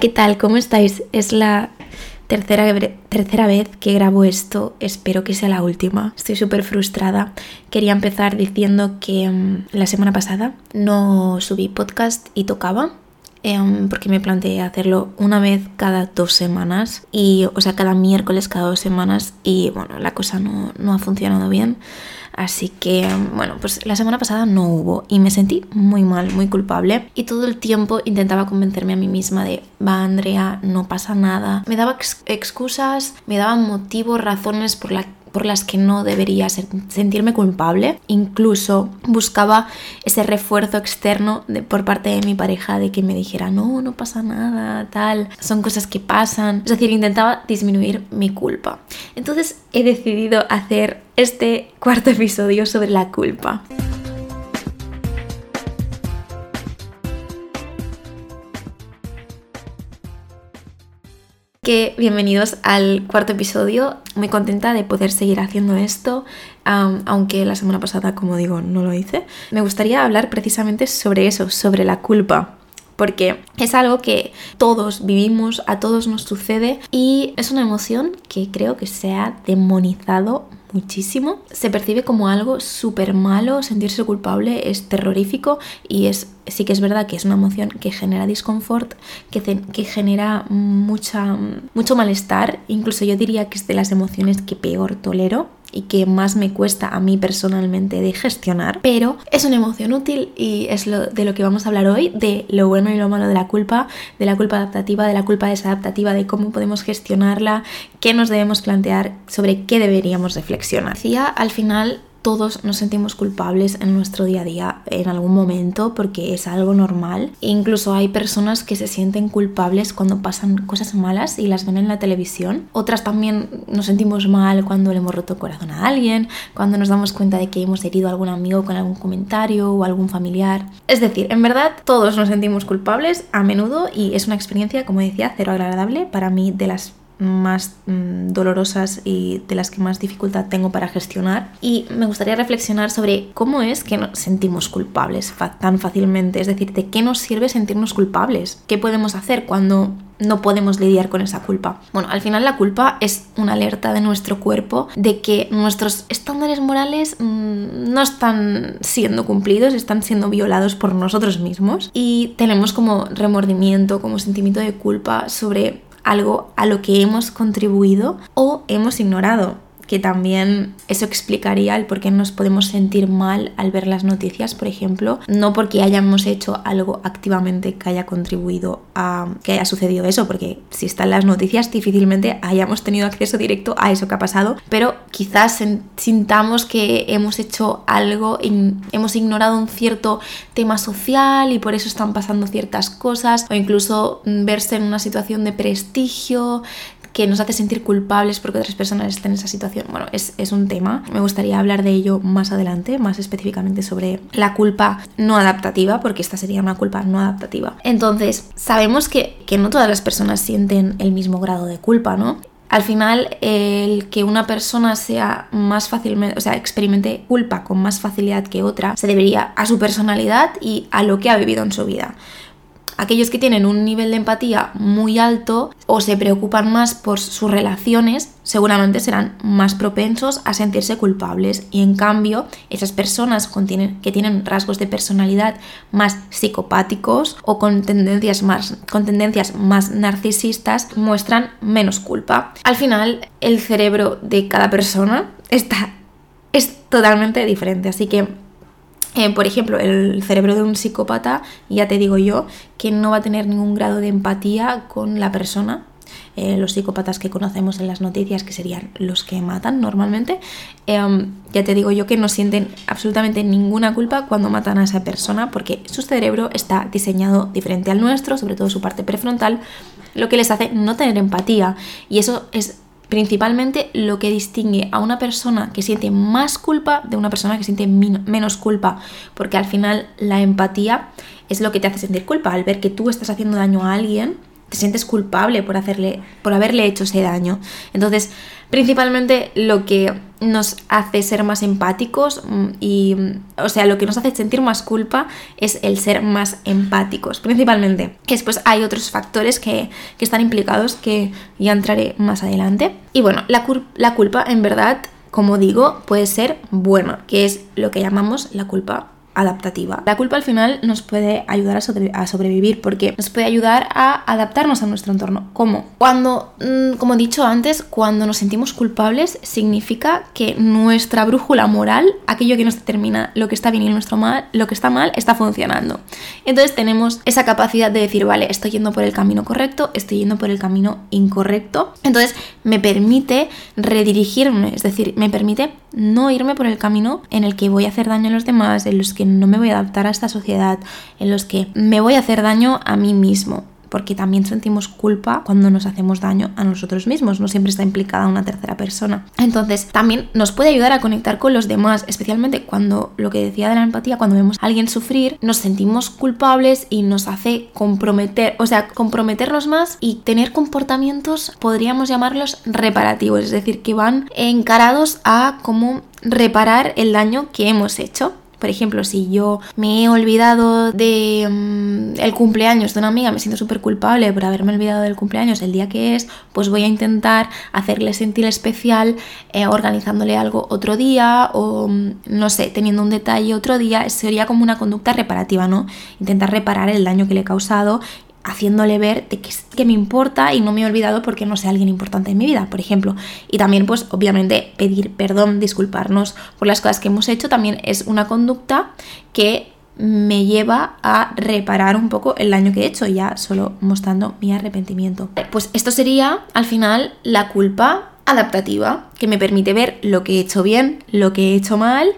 ¿Qué tal? ¿Cómo estáis? Es la tercera, tercera vez que grabo esto. Espero que sea la última. Estoy súper frustrada. Quería empezar diciendo que mm, la semana pasada no subí podcast y tocaba. Em, porque me planteé hacerlo una vez cada dos semanas y o sea cada miércoles cada dos semanas y bueno la cosa no, no ha funcionado bien Así que, bueno, pues la semana pasada no hubo y me sentí muy mal, muy culpable. Y todo el tiempo intentaba convencerme a mí misma de, va Andrea, no pasa nada. Me daba excusas, me daban motivos, razones por la por las que no debería sentirme culpable. Incluso buscaba ese refuerzo externo por parte de mi pareja de que me dijera, no, no pasa nada, tal, son cosas que pasan. Es decir, intentaba disminuir mi culpa. Entonces he decidido hacer este cuarto episodio sobre la culpa. Bienvenidos al cuarto episodio. Muy contenta de poder seguir haciendo esto, aunque la semana pasada, como digo, no lo hice. Me gustaría hablar precisamente sobre eso, sobre la culpa porque es algo que todos vivimos, a todos nos sucede y es una emoción que creo que se ha demonizado muchísimo. Se percibe como algo súper malo, sentirse culpable es terrorífico y es sí que es verdad que es una emoción que genera disconfort, que, que genera mucha, mucho malestar, incluso yo diría que es de las emociones que peor tolero y que más me cuesta a mí personalmente de gestionar, pero es una emoción útil y es lo, de lo que vamos a hablar hoy, de lo bueno y lo malo de la culpa, de la culpa adaptativa, de la culpa desadaptativa, de cómo podemos gestionarla, qué nos debemos plantear, sobre qué deberíamos reflexionar. Decía al final todos nos sentimos culpables en nuestro día a día en algún momento porque es algo normal. E incluso hay personas que se sienten culpables cuando pasan cosas malas y las ven en la televisión. Otras también nos sentimos mal cuando le hemos roto el corazón a alguien, cuando nos damos cuenta de que hemos herido a algún amigo con algún comentario o algún familiar. Es decir, en verdad todos nos sentimos culpables a menudo y es una experiencia, como decía, cero agradable para mí de las más mm, dolorosas y de las que más dificultad tengo para gestionar. Y me gustaría reflexionar sobre cómo es que nos sentimos culpables tan fácilmente. Es decir, ¿de qué nos sirve sentirnos culpables? ¿Qué podemos hacer cuando no podemos lidiar con esa culpa. Bueno, al final la culpa es una alerta de nuestro cuerpo de que nuestros estándares morales mm, no están siendo cumplidos, están siendo violados por nosotros mismos y tenemos como remordimiento, como sentimiento de culpa sobre algo a lo que hemos contribuido o hemos ignorado que también eso explicaría el por qué nos podemos sentir mal al ver las noticias, por ejemplo, no porque hayamos hecho algo activamente que haya contribuido a que haya sucedido eso, porque si están las noticias difícilmente hayamos tenido acceso directo a eso que ha pasado, pero quizás sintamos que hemos hecho algo, hemos ignorado un cierto tema social y por eso están pasando ciertas cosas, o incluso verse en una situación de prestigio, que nos hace sentir culpables porque otras personas estén en esa situación. Bueno, es, es, un tema. Me gustaría hablar de ello más adelante, más específicamente sobre la culpa no adaptativa, porque esta sería una culpa no adaptativa. Entonces, sabemos que, que no todas las personas sienten el mismo grado de culpa, ¿no? Al final, el que una persona sea más fácilmente, o sea, experimente culpa con más facilidad que otra, se debería a su personalidad y a lo que ha vivido en su vida. Aquellos que tienen un nivel de empatía muy alto o se preocupan más por sus relaciones, seguramente serán más propensos a sentirse culpables. Y en cambio, esas personas que tienen rasgos de personalidad más psicopáticos o con tendencias más, con tendencias más narcisistas muestran menos culpa. Al final, el cerebro de cada persona está, es totalmente diferente. Así que eh, por ejemplo, el cerebro de un psicópata, ya te digo yo, que no va a tener ningún grado de empatía con la persona. Eh, los psicópatas que conocemos en las noticias, que serían los que matan normalmente, em, ya te digo yo que no sienten absolutamente ninguna culpa cuando matan a esa persona, porque su cerebro está diseñado diferente al nuestro, sobre todo su parte prefrontal, lo que les hace no tener empatía. Y eso es principalmente lo que distingue a una persona que siente más culpa de una persona que siente menos culpa, porque al final la empatía es lo que te hace sentir culpa, al ver que tú estás haciendo daño a alguien, te sientes culpable por hacerle por haberle hecho ese daño. Entonces, principalmente lo que nos hace ser más empáticos mm, y o sea, lo que nos hace sentir más culpa es el ser más empáticos, principalmente. Que después hay otros factores que, que están implicados que ya entraré más adelante. Y bueno, la, la culpa en verdad como digo, puede ser buena, que es lo que llamamos la culpa adaptativa. La culpa al final nos puede ayudar a, sobrevivir porque nos puede ayudar a adaptarnos a nuestro entorno. ¿Cómo? Cuando, mm, como he dicho antes, cuando nos sentimos culpables significa que nuestra brújula moral, aquello que nos determina lo que está bien y nuestro mal, lo que está mal, está funcionando. Entonces tenemos esa capacidad de decir, vale, estoy yendo por el camino correcto, estoy yendo por el camino incorrecto. Entonces me permite redirigirme, es decir, me permite no irme por el camino en el que voy a hacer daño a los demás, en los que no me voy a adaptar a esta sociedad, en los que me voy a hacer daño a mí mismo porque también sentimos culpa cuando nos hacemos daño a nosotros mismos, no siempre está implicada una tercera persona. Entonces, también nos puede ayudar a conectar con los demás, especialmente cuando lo que decía de la empatía, cuando vemos a alguien sufrir, nos sentimos culpables y nos hace comprometer, o sea, comprometernos más y tener comportamientos, podríamos llamarlos reparativos, es decir, que van encarados a cómo reparar el daño que hemos hecho. Por ejemplo, si yo me he olvidado de mm, el cumpleaños de una amiga, me siento súper culpable por haberme olvidado del cumpleaños el día que es, pues voy a intentar hacerle sentir especial eh, organizándole algo otro día o, mm, no sé, teniendo un detalle otro día. Sería como una conducta reparativa, ¿no? Intentar reparar el daño que le he causado haciéndole ver de que, que, me importa y no me he olvidado porque no sé alguien importante en mi vida, por ejemplo. Y también, pues, obviamente, pedir perdón, disculparnos por las cosas que hemos hecho también es una conducta que me lleva a reparar un poco el daño que he hecho, ya solo mostrando mi arrepentimiento. Pues esto sería, al final, la culpa adaptativa, que me permite ver lo que he hecho bien, lo que he hecho mal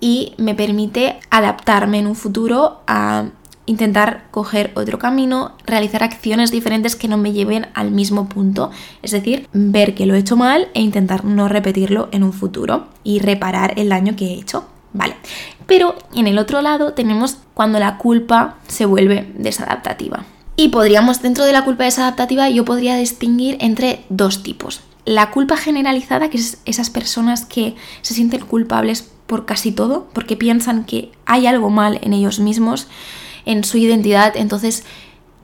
y me permite adaptarme en un futuro a intentar coger otro camino, realizar acciones diferentes que no me lleven al mismo punto. Es decir, ver que lo he hecho mal e intentar no repetirlo en un futuro y reparar el daño que he hecho. Vale. Pero en el otro lado tenemos cuando la culpa se vuelve desadaptativa. Y podríamos, dentro de la culpa desadaptativa, yo podría distinguir entre dos tipos. La culpa generalizada, que es esas personas que se sienten culpables por casi todo, porque piensan que hay algo mal en ellos mismos, en su identidad, entonces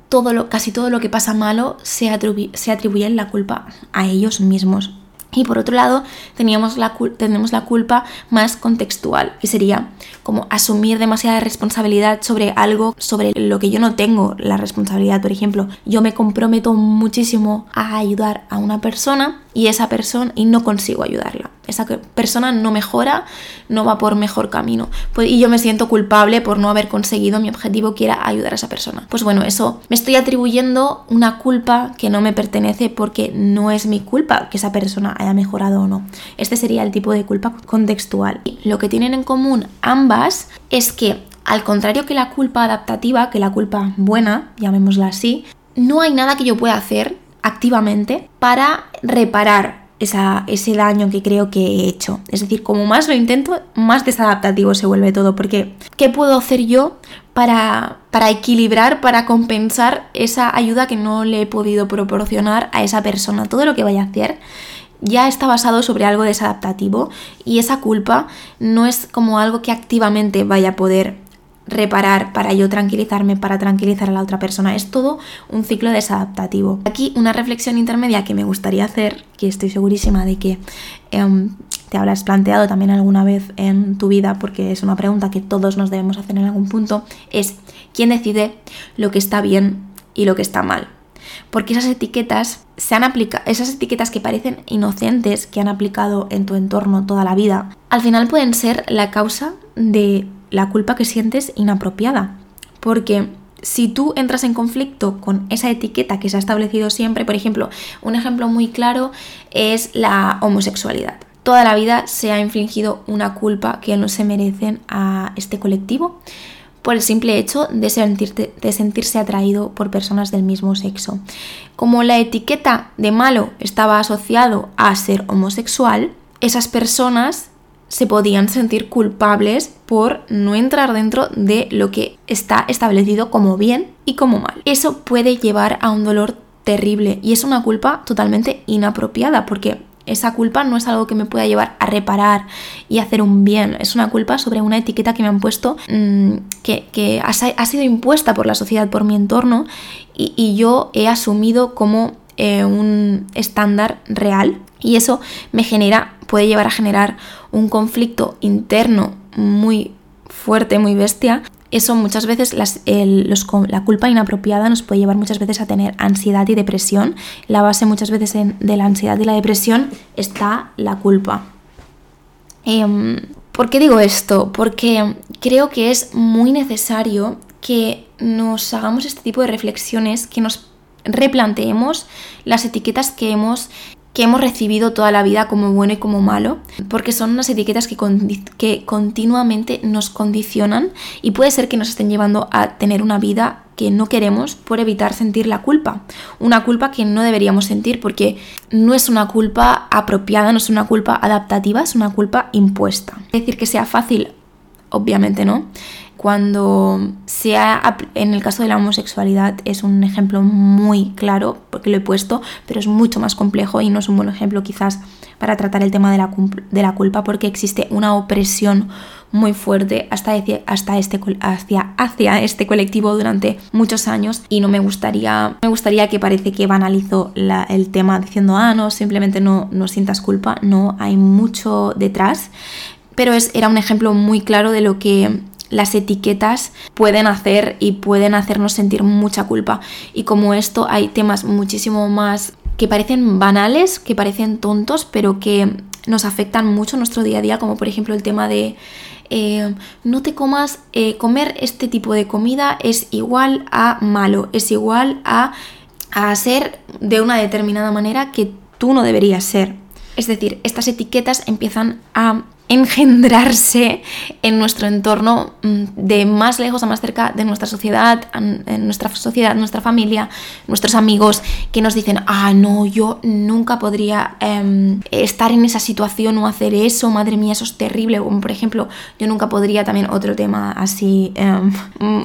todo lo, casi todo lo que pasa malo se, se atribuye la culpa a ellos mismos. Y por otro lado, teníamos la, tenemos la culpa más contextual, que sería como asumir demasiada responsabilidad sobre algo sobre lo que yo no tengo la responsabilidad. Por ejemplo, yo me comprometo muchísimo a ayudar a una persona y esa persona y no consigo ayudarla esa persona no mejora, no va por mejor camino. Pues, y yo me siento culpable por no haber conseguido mi objetivo que era ayudar a esa persona. Pues bueno, eso me estoy atribuyendo una culpa que no me pertenece porque no es mi culpa que esa persona haya mejorado o no. Este sería el tipo de culpa contextual. lo que tienen en común ambas es que, al contrario que la culpa adaptativa, que la culpa buena, llamémosla así, no hay nada que yo pueda hacer activamente para reparar ese daño que creo que he hecho. Es decir, como más lo intento, más desadaptativo se vuelve todo, porque ¿qué puedo hacer yo para, para equilibrar, para compensar esa ayuda que no le he podido proporcionar a esa persona? Todo lo que vaya a hacer ya está basado sobre algo desadaptativo y esa culpa no es como algo que activamente vaya a poder reparar, para yo tranquilizarme, para tranquilizar a la otra persona. Es todo un ciclo desadaptativo. Aquí una reflexión intermedia que me gustaría hacer, que estoy segurísima de que em, te habrás planteado también alguna vez en tu vida, porque es una pregunta que todos nos debemos hacer en algún punto, es ¿quién decide lo que está bien y lo que está mal? Porque esas etiquetas se han aplicado, esas etiquetas que parecen inocentes, que han aplicado en tu entorno toda la vida, al final pueden ser la causa de la culpa que sientes inapropiada. Porque si tú entras en conflicto con esa etiqueta que se ha establecido siempre, por ejemplo, un ejemplo muy claro es la homosexualidad. Toda la vida se ha infligido una culpa que no se merecen a este colectivo por el simple hecho de, de sentirse atraído por personas del mismo sexo. Como la etiqueta de malo estaba asociado a ser homosexual, esas personas se podían sentir culpables por no entrar dentro de lo que está establecido como bien y como mal. Eso puede llevar a un dolor terrible y es una culpa totalmente inapropiada porque esa culpa no es algo que me pueda llevar a reparar y hacer un bien. Es una culpa sobre una etiqueta que me han puesto, mm, que, ha, sido impuesta por la sociedad, por mi entorno, y, yo he asumido como eh, un estándar real. Y eso me genera, puede llevar a generar un conflicto interno muy fuerte, muy bestia, eso muchas veces, la culpa inapropiada nos puede llevar muchas veces a tener ansiedad y depresión. La base muchas veces de la ansiedad y la depresión está la culpa. Em, ¿Por qué digo esto? Porque creo que es muy necesario que nos hagamos este tipo de reflexiones, que nos replanteemos las etiquetas que hemos que hemos recibido toda la vida como bueno y como malo, porque son unas etiquetas que, que continuamente nos condicionan y puede ser que nos estén llevando a tener una vida que no queremos por evitar sentir la culpa. Una culpa que no deberíamos sentir porque no es una culpa apropiada, no es una culpa adaptativa, es una culpa impuesta. Es decir, que sea fácil, obviamente no, cuando sea en el caso de la homosexualidad es un ejemplo muy claro porque lo he puesto pero es mucho más complejo y no es un buen ejemplo quizás para tratar el tema de la, de la culpa porque existe una opresión muy fuerte hasta, hasta este, hacia, hacia este colectivo durante muchos años y no me gustaría, me gustaría que parece que banalizo el tema diciendo, ah, no, simplemente no, no sientas culpa, no, hay mucho detrás, pero es, era un ejemplo muy claro de lo que las etiquetas pueden hacer y pueden hacernos sentir mucha culpa. Y como esto hay temas muchísimo más que parecen banales, que parecen tontos, pero que nos afectan mucho nuestro día a día, como por ejemplo el tema de eh, no te comas, eh, comer este tipo de comida es igual a malo, es igual a, a ser de una determinada manera que tú no deberías ser. Es decir, estas etiquetas empiezan a engendrarse en nuestro entorno mm, de más lejos a más cerca de nuestra sociedad, en nuestra sociedad, nuestra familia, nuestros amigos que nos dicen, ah, no, yo nunca podría em, estar en esa situación o hacer eso, madre mía, eso es terrible. Como por ejemplo, yo nunca podría, también otro tema así, em,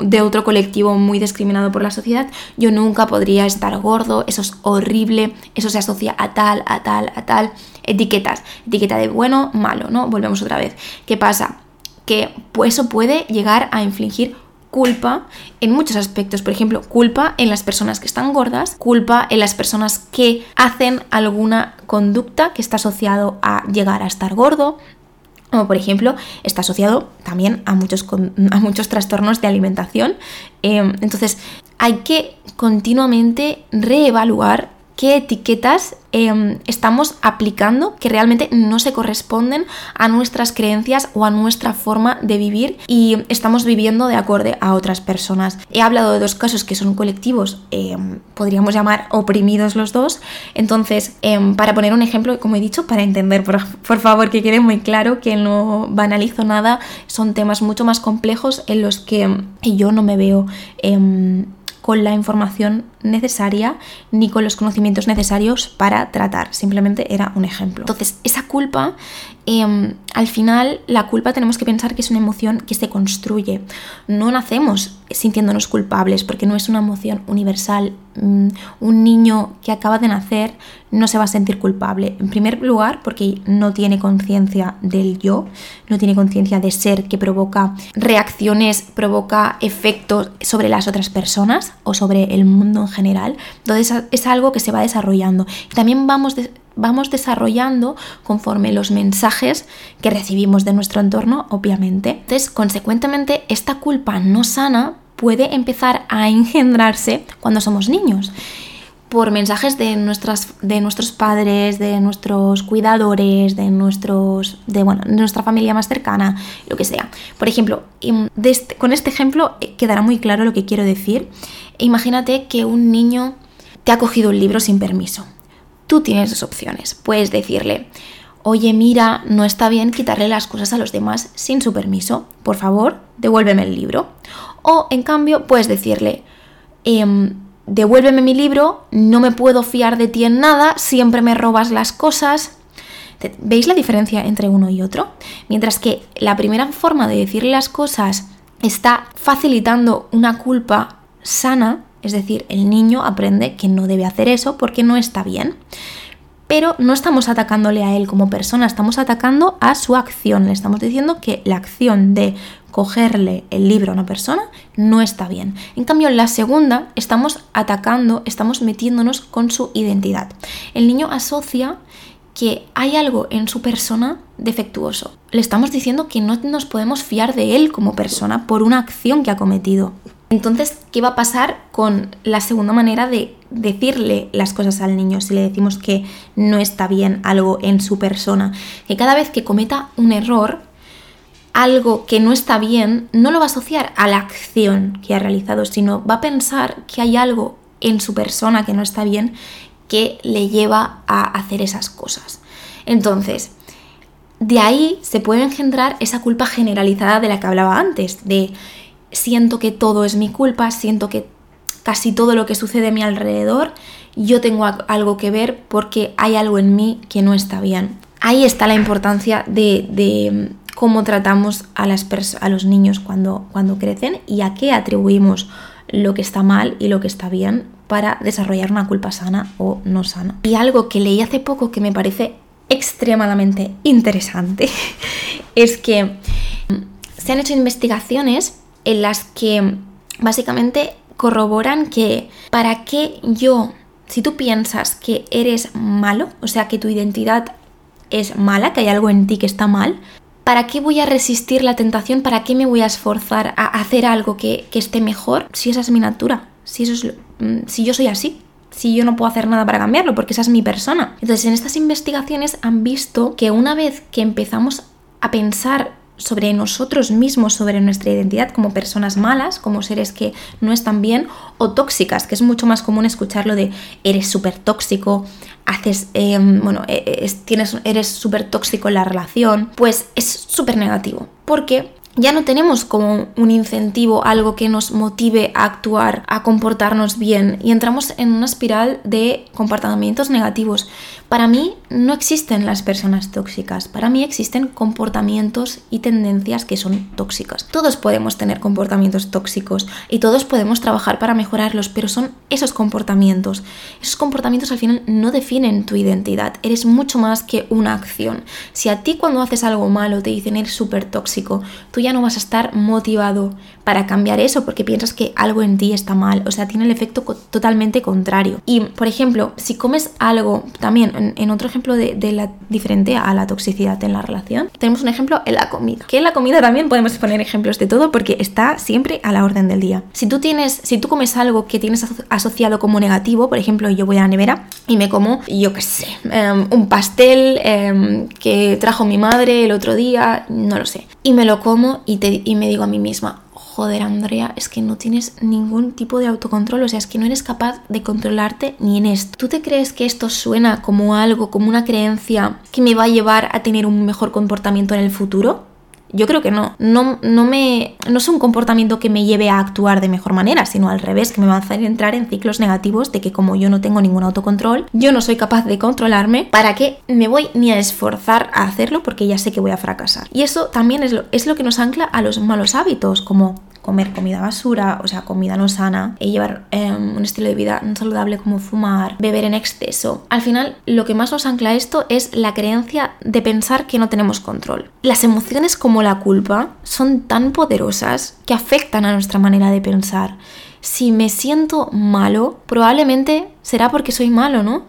de otro colectivo muy discriminado por la sociedad, yo nunca podría estar gordo, eso es horrible, eso se asocia a tal, a tal, a tal etiquetas, etiqueta de bueno, malo, ¿no? Volvemos otra vez. ¿Qué pasa? Que eso puede llegar a infligir culpa en muchos aspectos. Por ejemplo, culpa en las personas que están gordas, culpa en las personas que hacen alguna conducta que está asociado a llegar a estar gordo. O por ejemplo, está asociado también a muchos, a muchos trastornos de alimentación. Em, entonces, hay que continuamente reevaluar qué etiquetas em, estamos aplicando que realmente no se corresponden a nuestras creencias o a nuestra forma de vivir y estamos viviendo de acorde a otras personas. He hablado de dos casos que son colectivos, em, podríamos llamar oprimidos los dos. Entonces, em, para poner un ejemplo, como he dicho, para entender, por, por, favor, que quede muy claro que no banalizo nada, son temas mucho más complejos en los que yo no me veo con la información necesaria ni con los conocimientos necesarios para tratar. Simplemente era un ejemplo. Entonces, esa culpa, em, al final, la culpa tenemos que pensar que es una emoción que se construye. No nacemos sintiéndonos culpables porque no es una emoción universal. Mm, un niño que acaba de nacer no se va a sentir culpable. En primer lugar, porque no tiene conciencia del yo, no tiene conciencia de ser que provoca reacciones, provoca efectos sobre las otras personas o sobre el mundo en general. Entonces es algo que se va desarrollando. También vamos, vamos desarrollando conforme los mensajes que recibimos de nuestro entorno, obviamente. Entonces, consecuentemente, esta culpa no sana puede empezar a engendrarse cuando somos niños por mensajes de, nuestras, de nuestros padres, de nuestros cuidadores, de, nuestros, de, bueno, nuestra familia más cercana, lo que sea. Por ejemplo, este, con este ejemplo eh, quedará muy claro lo que quiero decir. Imagínate que un niño te ha cogido un libro sin permiso. Tú tienes dos opciones. Puedes decirle, oye, mira, no está bien quitarle las cosas a los demás sin su permiso. Por favor, devuélveme el libro. O, en cambio, puedes decirle, eh, devuélveme mi libro, no me puedo fiar de ti en nada, siempre me robas las cosas. ¿Veis la diferencia entre uno y otro? Mientras que la primera forma de decirle las cosas está facilitando una culpa sana, Es decir, el niño aprende que no debe hacer eso porque no está bien. Pero no estamos atacándole a él como persona, estamos atacando a su acción. Le estamos diciendo que la acción de cogerle el libro a una persona no está bien. En cambio, en la segunda estamos atacando, estamos metiéndonos con su identidad. El niño asocia que hay algo en su persona defectuoso. Le estamos diciendo que no nos podemos fiar de él como persona por una acción que ha cometido. Entonces, ¿qué va a pasar con la segunda manera de decirle las cosas al niño si le decimos que no está bien algo en su persona? Que cada vez que cometa un error, algo que no está bien, no lo va a asociar a la acción que ha realizado, sino va a pensar que hay algo en su persona que no está bien que le lleva a hacer esas cosas. Entonces, de ahí se puede engendrar esa culpa generalizada de la que hablaba antes, de siento que todo es mi culpa, siento que casi todo lo que sucede a mi alrededor, yo tengo algo que ver porque hay algo en mí que no está bien. Ahí está la importancia de, cómo tratamos a, las a los niños cuando, cuando crecen y a qué atribuimos lo que está mal y lo que está bien para desarrollar una culpa sana o no sana. Y algo que leí hace poco que me parece extremadamente interesante es que se han hecho investigaciones en las que básicamente corroboran que para qué yo, si tú piensas que eres malo, o sea, que tu identidad es mala, que hay algo en ti que está mal, ¿para qué voy a resistir la tentación? ¿Para qué me voy a esforzar a hacer algo que, esté mejor si esa es mi natura? Si, eso es, mm, si yo soy así si yo no puedo hacer nada para cambiarlo, porque esa es mi persona. Entonces, en estas investigaciones han visto que una vez que empezamos a pensar sobre nosotros mismos, sobre nuestra identidad como personas malas, como seres que no están bien, o tóxicas, que es mucho más común escucharlo de eres súper tóxico, haces, em, bueno, e, e, tienes, eres súper tóxico en la relación, pues es súper negativo, porque ya no tenemos como un incentivo, algo que nos motive a actuar, a comportarnos bien y entramos en una espiral de comportamientos negativos. Para mí no existen las personas tóxicas, para mí existen comportamientos y tendencias que son tóxicas. Todos podemos tener comportamientos tóxicos y todos podemos trabajar para mejorarlos, pero son esos comportamientos. Esos comportamientos al final no definen tu identidad, eres mucho más que una acción. Si a ti cuando haces algo malo te dicen eres súper tóxico, tú ya no vas a estar motivado para cambiar eso porque piensas que algo en ti está mal, o sea, tiene el efecto totalmente contrario. Y, por ejemplo, si comes algo, también en, otro ejemplo de, la diferente a la toxicidad en la relación, tenemos un ejemplo en la comida, que en la comida también podemos poner ejemplos de todo porque está siempre a la orden del día. Si tú tienes, si tú comes algo que tienes asociado como negativo, por ejemplo, yo voy a la nevera y me como, yo qué sé, em, un pastel em, que trajo mi madre el otro día, no lo sé, y me lo como y, te, y me digo a mí misma, joder Andrea, es que no tienes ningún tipo de autocontrol, o sea, es que no eres capaz de controlarte ni en esto. ¿Tú te crees que esto suena como algo, como una creencia que me va a llevar a tener un mejor comportamiento en el futuro? Yo creo que no. No, no, me, no es un comportamiento que me lleve a actuar de mejor manera, sino al revés, que me va a hacer entrar en ciclos negativos de que como yo no tengo ningún autocontrol, yo no soy capaz de controlarme, ¿para qué me voy ni a esforzar a hacerlo? Porque ya sé que voy a fracasar. Y eso también es lo, es lo que nos ancla a los malos hábitos, como comer comida basura, o sea, comida no sana, y llevar em, un estilo de vida no saludable como fumar, beber en exceso. Al final, lo que más nos ancla esto es la creencia de pensar que no tenemos control. Las emociones como la culpa son tan poderosas que afectan a nuestra manera de pensar. Si me siento malo, probablemente será porque soy malo, ¿no?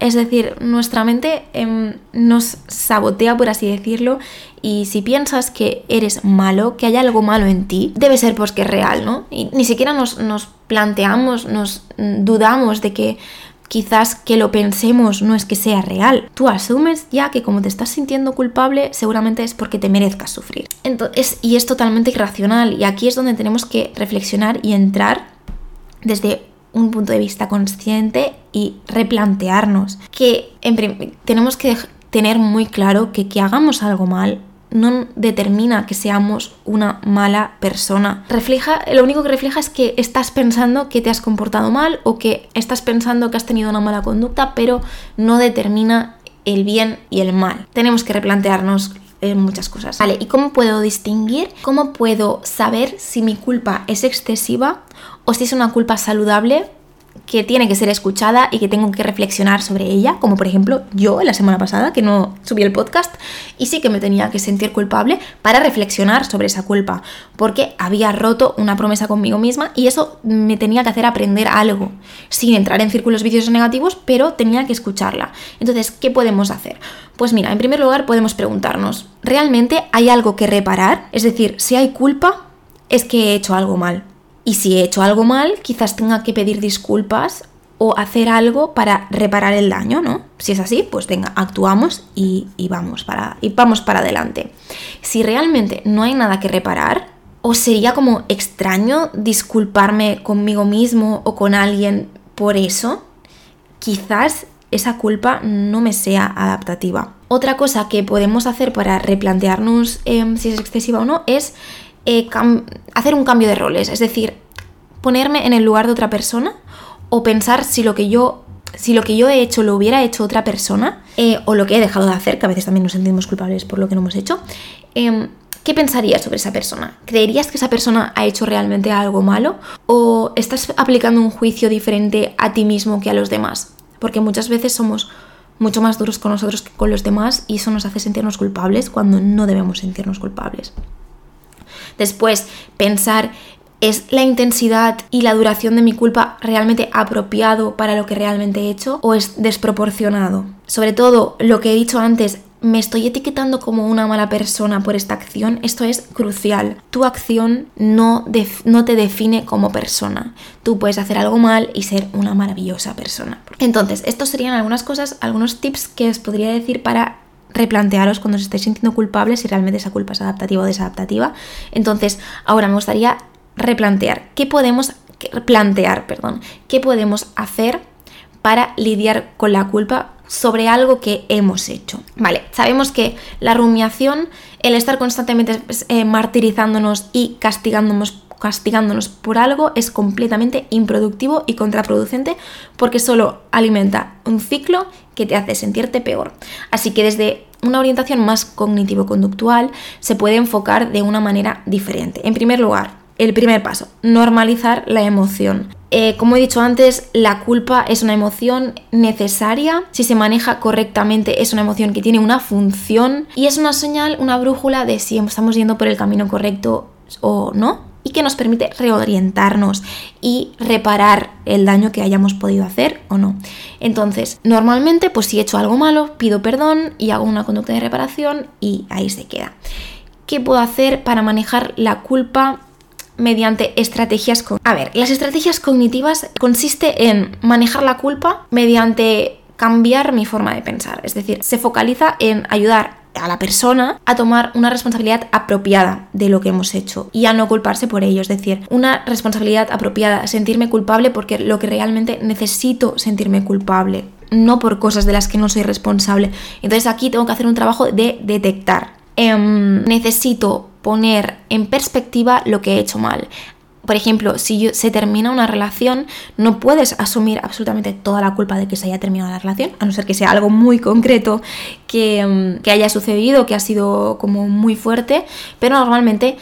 Es decir, nuestra mente em, nos sabotea, por así decirlo, y si piensas que eres malo, que hay algo malo en ti, debe ser porque es real, ¿no? Y ni siquiera nos, nos planteamos, nos dudamos de que quizás que lo pensemos no es que sea real. Tú asumes ya que como te estás sintiendo culpable, seguramente es porque te merezcas sufrir. Entonces, y es totalmente irracional. Y aquí es donde tenemos que reflexionar y entrar desde un punto de vista consciente y replantearnos que tenemos que tener muy claro que que hagamos algo mal no determina que seamos una mala persona. Refleja, lo único que refleja es que estás pensando que te has comportado mal o que estás pensando que has tenido una mala conducta, pero no determina el bien y el mal. Tenemos que replantearnos eh, muchas cosas. Vale, ¿y cómo puedo distinguir? ¿Cómo puedo saber si mi culpa es excesiva o si es una culpa saludable que tiene que ser escuchada y que tengo que reflexionar sobre ella, como por ejemplo yo la semana pasada que no subí el podcast y sí que me tenía que sentir culpable para reflexionar sobre esa culpa, porque había roto una promesa conmigo misma y eso me tenía que hacer aprender algo, sin entrar en círculos viciosos negativos, pero tenía que escucharla. Entonces, ¿qué podemos hacer? Pues mira, en primer lugar podemos preguntarnos, ¿realmente hay algo que reparar? Es decir, si hay culpa, es que he hecho algo mal y si he hecho algo mal, quizás tenga que pedir disculpas o hacer algo para reparar el daño, ¿no? Si es así, pues venga, actuamos y, vamos, para, y vamos para adelante. Si realmente no hay nada que reparar, o sería como extraño disculparme conmigo mismo o con alguien por eso, quizás esa culpa no me sea adaptativa. Otra cosa que podemos hacer para replantearnos em, si es excesiva o no es eh, hacer un cambio de roles, es decir, ponerme en el lugar de otra persona o pensar si lo que yo si lo que yo he hecho lo hubiera hecho otra persona eh, o lo que he dejado de hacer, que a veces también nos sentimos culpables por lo que no hemos hecho, em, ¿qué pensarías sobre esa persona? ¿Creerías que esa persona ha hecho realmente algo malo o estás aplicando un juicio diferente a ti mismo que a los demás? Porque muchas veces somos mucho más duros con nosotros que con los demás y eso nos hace sentirnos culpables cuando no debemos sentirnos culpables. Después, pensar ¿Es la intensidad y la duración de mi culpa realmente apropiado para lo que realmente he hecho o es desproporcionado? Sobre todo, lo que he dicho antes, ¿me estoy etiquetando como una mala persona por esta acción? Esto es crucial. Tu acción no, no te define como persona. Tú puedes hacer algo mal y ser una maravillosa persona. Entonces, estos serían algunas cosas, algunos tips que os podría decir para replantearos cuando os estéis sintiendo culpables si realmente esa culpa es adaptativa o desadaptativa. Entonces, ahora me gustaría replantear qué podemos plantear, perdón, qué podemos hacer para lidiar con la culpa sobre algo que hemos hecho. Vale, sabemos que la rumiación, el estar constantemente pues, eh, martirizándonos y castigándonos castigándonos por algo es completamente improductivo y contraproducente porque solo alimenta un ciclo que te hace sentirte peor. Así que desde una orientación más cognitivo-conductual se puede enfocar de una manera diferente. En primer lugar, el primer paso, normalizar la emoción. Eh, como he dicho antes, la culpa es una emoción necesaria. Si se maneja correctamente, es una emoción que tiene una función y es una señal, una brújula de si estamos yendo por el camino correcto o no y que nos permite reorientarnos y reparar el daño que hayamos podido hacer o no. Entonces, normalmente, pues si he hecho algo malo, pido perdón y hago una conducta de reparación y ahí se queda. ¿Qué puedo hacer para manejar la culpa mediante estrategias con... A ver, las estrategias cognitivas consiste en manejar la culpa mediante cambiar mi forma de pensar, es decir, se focaliza en ayudar a la persona a tomar una responsabilidad apropiada de lo que hemos hecho y a no culparse por ello, es decir, una responsabilidad apropiada, sentirme culpable porque lo que realmente necesito sentirme culpable, no por cosas de las que no soy responsable. Entonces aquí tengo que hacer un trabajo de detectar. Em, necesito poner en perspectiva lo que he hecho mal. Por ejemplo, si se termina una relación, no puedes asumir absolutamente toda la culpa de que se haya terminado la relación, a no ser que sea algo muy concreto que, mm, que haya sucedido, que ha sido como muy fuerte, pero normalmente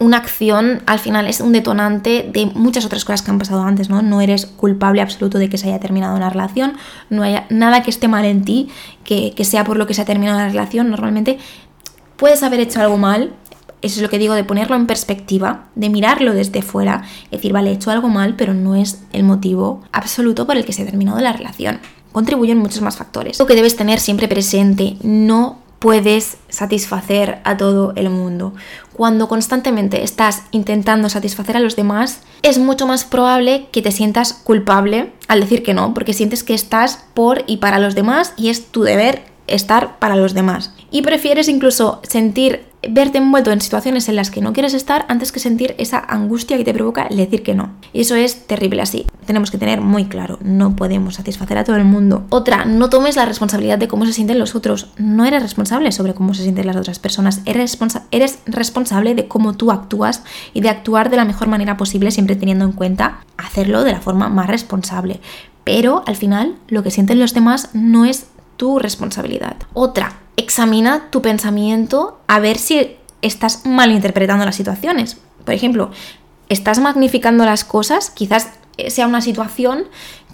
una acción al final es un detonante de muchas otras cosas que han pasado antes, ¿no? No eres culpable absoluto de que se haya terminado una relación, no haya nada que esté mal en ti, que, que sea por lo que se ha terminado la relación. Normalmente puedes haber hecho algo mal, eso es lo que digo de ponerlo en perspectiva, de mirarlo desde fuera, decir, vale, he hecho algo mal, pero no es el motivo absoluto por el que se ha terminado la relación. Contribuyen muchos más factores. Lo que debes tener siempre presente, no puedes satisfacer a todo el mundo. Cuando constantemente estás intentando satisfacer a los demás, es mucho más probable que te sientas culpable al decir que no, porque sientes que estás por y para los demás y es tu deber estar para los demás. Y prefieres incluso sentir verte envuelto en situaciones en las que no quieres estar antes que sentir esa angustia que te provoca el decir que no. Y eso es terrible así. Tenemos que tener muy claro, no podemos satisfacer a todo el mundo. Otra, no tomes la responsabilidad de cómo se sienten los otros. No eres responsable sobre cómo se sienten las otras personas. Eres, eres responsable de cómo tú actúas y de actuar de la mejor manera posible siempre teniendo en cuenta hacerlo de la forma más responsable. Pero al final lo que sienten los demás no es tu responsabilidad. Otra, examina tu pensamiento a ver si estás malinterpretando las situaciones. Por ejemplo, estás magnificando las cosas, quizás sea una situación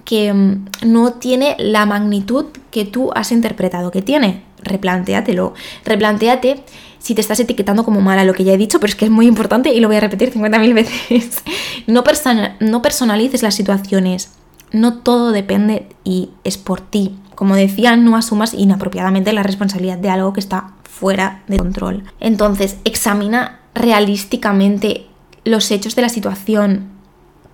que mm, no tiene la magnitud que tú has interpretado que tiene. Replantéatelo. Replantéate si te estás etiquetando como mala, lo que ya he dicho, pero es que es muy importante y lo voy a repetir 50.000 veces. No, no personalices las situaciones. No todo depende y es por ti. Como decía, no asumas inapropiadamente la responsabilidad de algo que está fuera de control. Entonces, examina realísticamente los hechos de la situación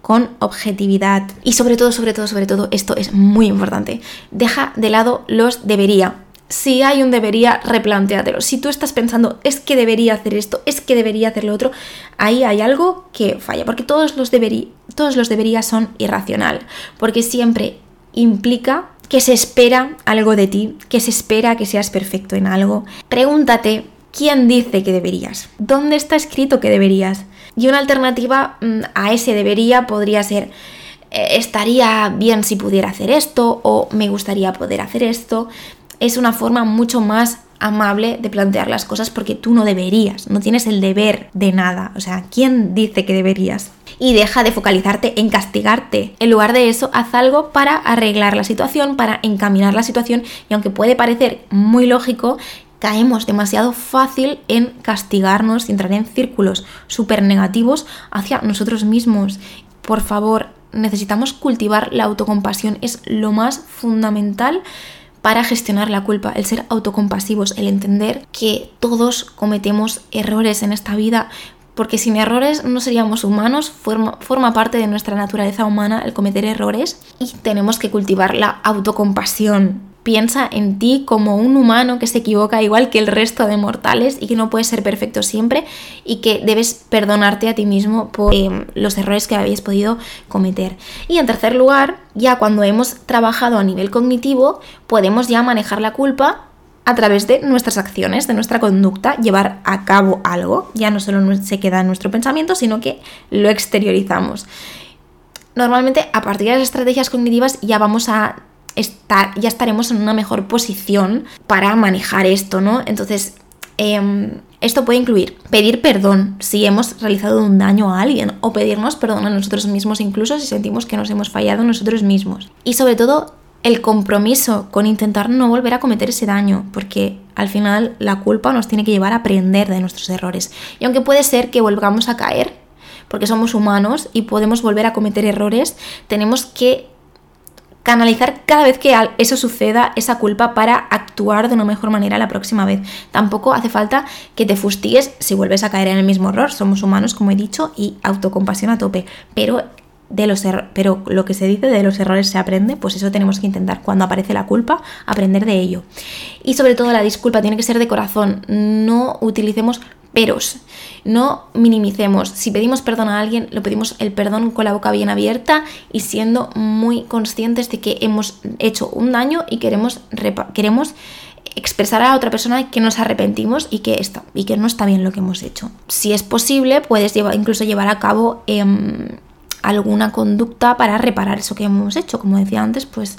con objetividad. Y sobre todo, sobre todo, sobre todo, esto es muy importante. Deja de lado los debería. Si hay un debería, replantéatelo. Si tú estás pensando, es que debería hacer esto, es que debería hacer lo otro, ahí hay algo que falla. Porque todos los, deberí, todos los deberías son irracional. Porque siempre implica que se espera algo de ti, que se espera que seas perfecto en algo. Pregúntate, ¿quién dice que deberías? ¿Dónde está escrito que deberías? Y una alternativa mm, a ese debería podría ser eh, estaría bien si pudiera hacer esto o me gustaría poder hacer esto. Es una forma mucho más amable de plantear las cosas porque tú no deberías, no tienes el deber de nada. O sea, ¿quién dice que deberías? Y deja de focalizarte en castigarte. En lugar de eso, haz algo para arreglar la situación, para encaminar la situación y aunque puede parecer muy lógico, caemos demasiado fácil en castigarnos y entrar en círculos súper negativos hacia nosotros mismos. Por favor, necesitamos cultivar la autocompasión, es lo más fundamental para gestionar la culpa, el ser autocompasivos, el entender que todos cometemos errores en esta vida, porque sin errores no seríamos humanos, forma, forma, parte de nuestra naturaleza humana el cometer errores y tenemos que cultivar la autocompasión piensa en ti como un humano que se equivoca igual que el resto de mortales y que no puedes ser perfecto siempre y que debes perdonarte a ti mismo por eh, los errores que habéis podido cometer. Y en tercer lugar, ya cuando hemos trabajado a nivel cognitivo, podemos ya manejar la culpa a través de nuestras acciones, de nuestra conducta, llevar a cabo algo. Ya no solo se queda en nuestro pensamiento, sino que lo exteriorizamos. Normalmente a partir de las estrategias cognitivas ya vamos a estar, ya estaremos en una mejor posición para manejar esto, ¿no? Entonces, em, esto puede incluir pedir perdón si hemos realizado un daño a alguien o pedirnos perdón a nosotros mismos incluso si sentimos que nos hemos fallado nosotros mismos. Y sobre todo el compromiso con intentar no volver a cometer ese daño, porque al final la culpa nos tiene que llevar a aprender de nuestros errores. Y aunque puede ser que volvamos a caer, porque somos humanos y podemos volver a cometer errores, tenemos que canalizar cada vez que eso suceda esa culpa para actuar de una mejor manera la próxima vez. Tampoco hace falta que te fustigues si vuelves a caer en el mismo error. Somos humanos, como he dicho, y autocompasión a tope. Pero de los pero lo que se dice de los errores se aprende, pues eso tenemos que intentar cuando aparece la culpa, aprender de ello. Y sobre todo la disculpa tiene que ser de corazón, no utilicemos peros. No minimicemos. Si pedimos perdón a alguien, lo pedimos el perdón con la boca bien abierta y siendo muy conscientes de que hemos hecho un daño y queremos, queremos expresar a la otra persona que nos arrepentimos y que, está, y que no está bien lo que hemos hecho. Si es posible, puedes llevar, incluso llevar a cabo em, alguna conducta para reparar eso que hemos hecho. Como decía antes, pues,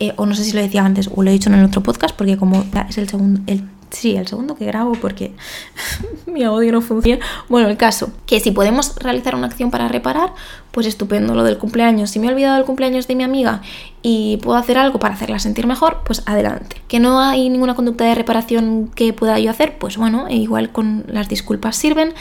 eh, o no sé si lo decía antes o lo he dicho en el otro podcast, porque como es el segundo, el Sí, el segundo que grabo porque mi audio no funciona. Bueno, el caso, que si podemos realizar una acción para reparar, pues estupendo lo del cumpleaños. Si me he olvidado del cumpleaños de mi amiga y puedo hacer algo para hacerla sentir mejor, pues adelante. Que no hay ninguna conducta de reparación que pueda yo hacer, pues bueno, igual con las disculpas sirven.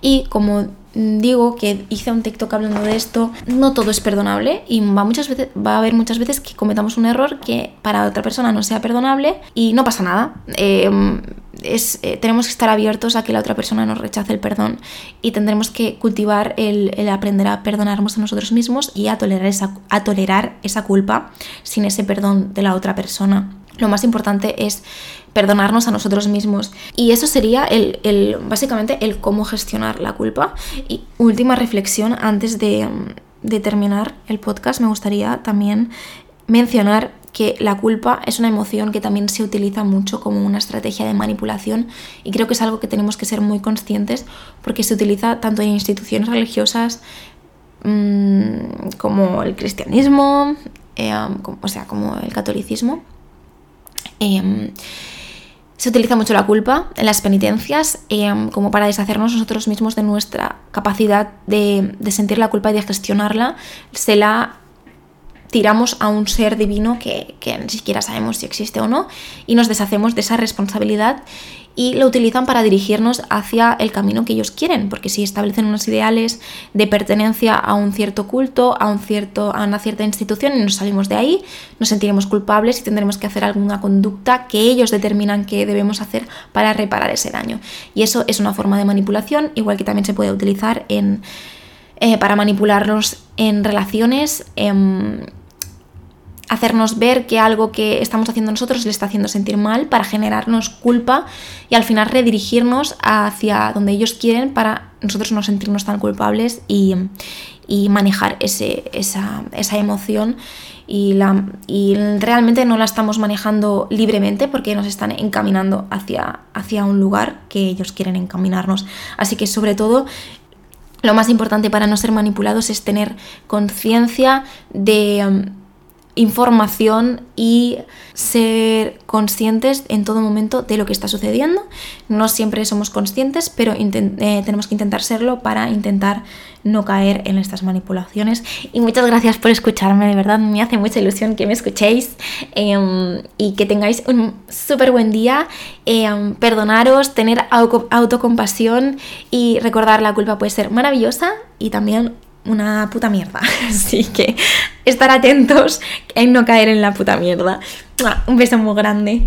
Y como digo que hice un TikTok hablando de esto, no todo es perdonable y va, muchas veces, va a haber muchas veces que cometamos un error que para otra persona no sea perdonable y no pasa nada. Em, eh, tenemos que estar abiertos a que la otra persona nos rechace el perdón y tendremos que cultivar el, el aprender a perdonarnos a nosotros mismos y a tolerar, esa, a tolerar esa culpa sin ese perdón de la otra persona. Lo más importante es perdonarnos a nosotros mismos. Y eso sería el, básicamente el cómo gestionar la culpa. Y última reflexión antes de, de terminar el podcast, me gustaría también mencionar que la culpa es una emoción que también se utiliza mucho como una estrategia de manipulación y creo que es algo que tenemos que ser muy conscientes porque se utiliza tanto en instituciones religiosas mmm, como el cristianismo, eh, o sea, como el catolicismo. Eh, Se utiliza mucho la culpa en las penitencias em, como para deshacernos nosotros mismos de nuestra capacidad de, de sentir la culpa y de gestionarla. Se la tiramos a un ser divino que, que, ni siquiera sabemos si existe o no y nos deshacemos de esa responsabilidad y lo utilizan para dirigirnos hacia el camino que ellos quieren, porque si establecen unos ideales de pertenencia a un cierto culto, a, un cierto, a una cierta institución y nos salimos de ahí, nos sentiremos culpables y tendremos que hacer alguna conducta que ellos determinan que debemos hacer para reparar ese daño. Y eso es una forma de manipulación, igual que también se puede utilizar en, eh, para manipularnos en relaciones. En, hacernos ver que algo que estamos haciendo nosotros le está haciendo sentir mal para generarnos culpa y al final redirigirnos hacia donde ellos quieren para nosotros no sentirnos tan culpables y, manejar ese, esa, esa, emoción y, la, y realmente no la estamos manejando libremente porque nos están encaminando hacia, hacia un lugar que ellos quieren encaminarnos. Así que sobre todo lo más importante para no ser manipulados es tener conciencia de información y ser conscientes en todo momento de lo que está sucediendo. No siempre somos conscientes, pero eh, tenemos que intentar serlo para intentar no caer en estas manipulaciones. Y muchas gracias por escucharme, de verdad me hace mucha ilusión que me escuchéis em, y que tengáis un súper buen día. Em, perdonaros, tener autocompasión y recordar la culpa puede ser maravillosa y también una puta mierda. Así que estar atentos en no caer en la puta mierda. Un beso muy grande.